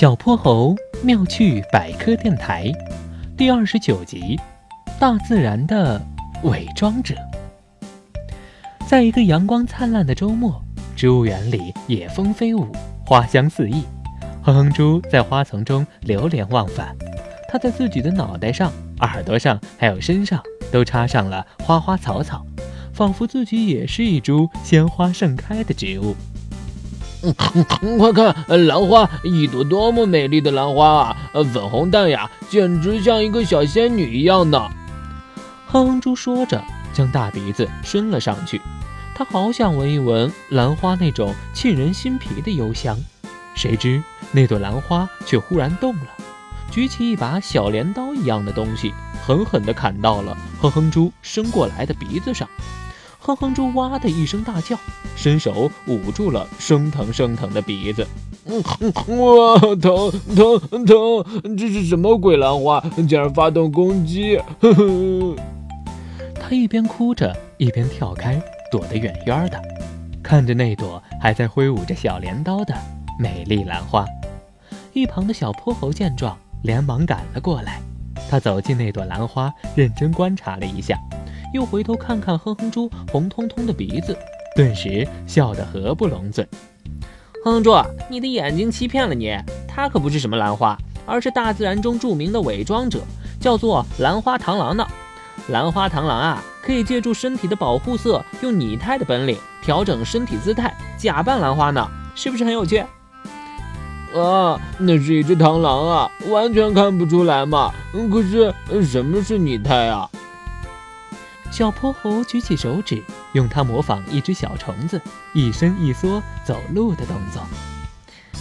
小泼猴妙趣百科电台第二十九集：大自然的伪装者。在一个阳光灿烂的周末，植物园里野蜂飞舞，花香四溢。哼哼猪在花丛中流连忘返，它在自己的脑袋上、耳朵上还有身上都插上了花花草草，仿佛自己也是一株鲜花盛开的植物。快看，兰花，一朵多么美丽的兰花啊！粉红淡雅，简直像一个小仙女一样呢。哼哼猪说着，将大鼻子伸了上去，他好想闻一闻兰花那种沁人心脾的幽香。谁知那朵兰花却忽然动了，举起一把小镰刀一样的东西，狠狠地砍到了哼哼猪伸过来的鼻子上。哼哼猪哇的一声大叫，伸手捂住了生疼生疼的鼻子。嗯，哇，疼疼疼！这是什么鬼兰花？竟然发动攻击！呵呵。他一边哭着，一边跳开，躲得远远的，看着那朵还在挥舞着小镰刀的美丽兰花。一旁的小泼猴见状，连忙赶了过来。他走进那朵兰花，认真观察了一下。又回头看看哼哼猪红彤彤的鼻子，顿时笑得合不拢嘴。哼哼猪，你的眼睛欺骗了你，它可不是什么兰花，而是大自然中著名的伪装者，叫做兰花螳螂呢。兰花螳螂啊，可以借助身体的保护色，用拟态的本领调整身体姿态，假扮兰花呢，是不是很有趣？啊，那是一只螳螂啊，完全看不出来嘛。可是什么是拟态啊？小泼猴举起手指，用它模仿一只小虫子一伸一缩走路的动作。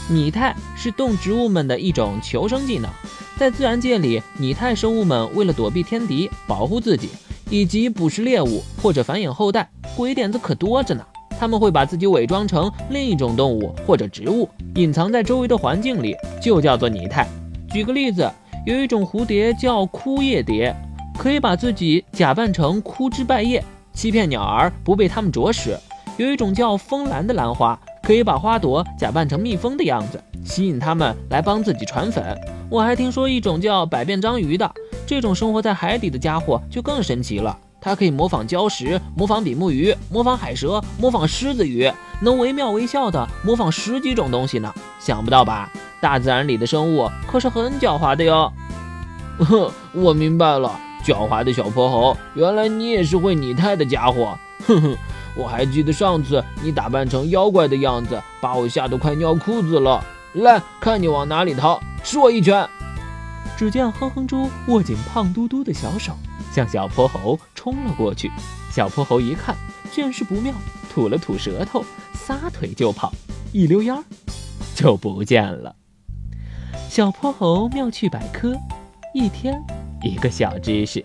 拟态是动植物们的一种求生技能，在自然界里，拟态生物们为了躲避天敌、保护自己，以及捕食猎物或者繁衍后代，鬼点子可多着呢。他们会把自己伪装成另一种动物或者植物，隐藏在周围的环境里，就叫做拟态。举个例子，有一种蝴蝶叫枯叶蝶。可以把自己假扮成枯枝败叶，欺骗鸟儿不被它们啄食。有一种叫风兰的兰花，可以把花朵假扮成蜜蜂的样子，吸引它们来帮自己传粉。我还听说一种叫百变章鱼的，这种生活在海底的家伙就更神奇了。它可以模仿礁石，模仿比目鱼，模仿海蛇，模仿狮子鱼，能惟妙惟肖的模仿十几种东西呢。想不到吧？大自然里的生物可是很狡猾的哟。哼，我明白了。狡猾的小泼猴，原来你也是会拟态的家伙！哼哼，我还记得上次你打扮成妖怪的样子，把我吓得快尿裤子了。来看你往哪里逃，吃我一拳！只见哼哼猪握紧胖嘟嘟的小手，向小泼猴冲了过去。小泼猴一看，见势不妙，吐了吐舌头，撒腿就跑，一溜烟儿就不见了。小泼猴妙趣百科，一天。一个小知识。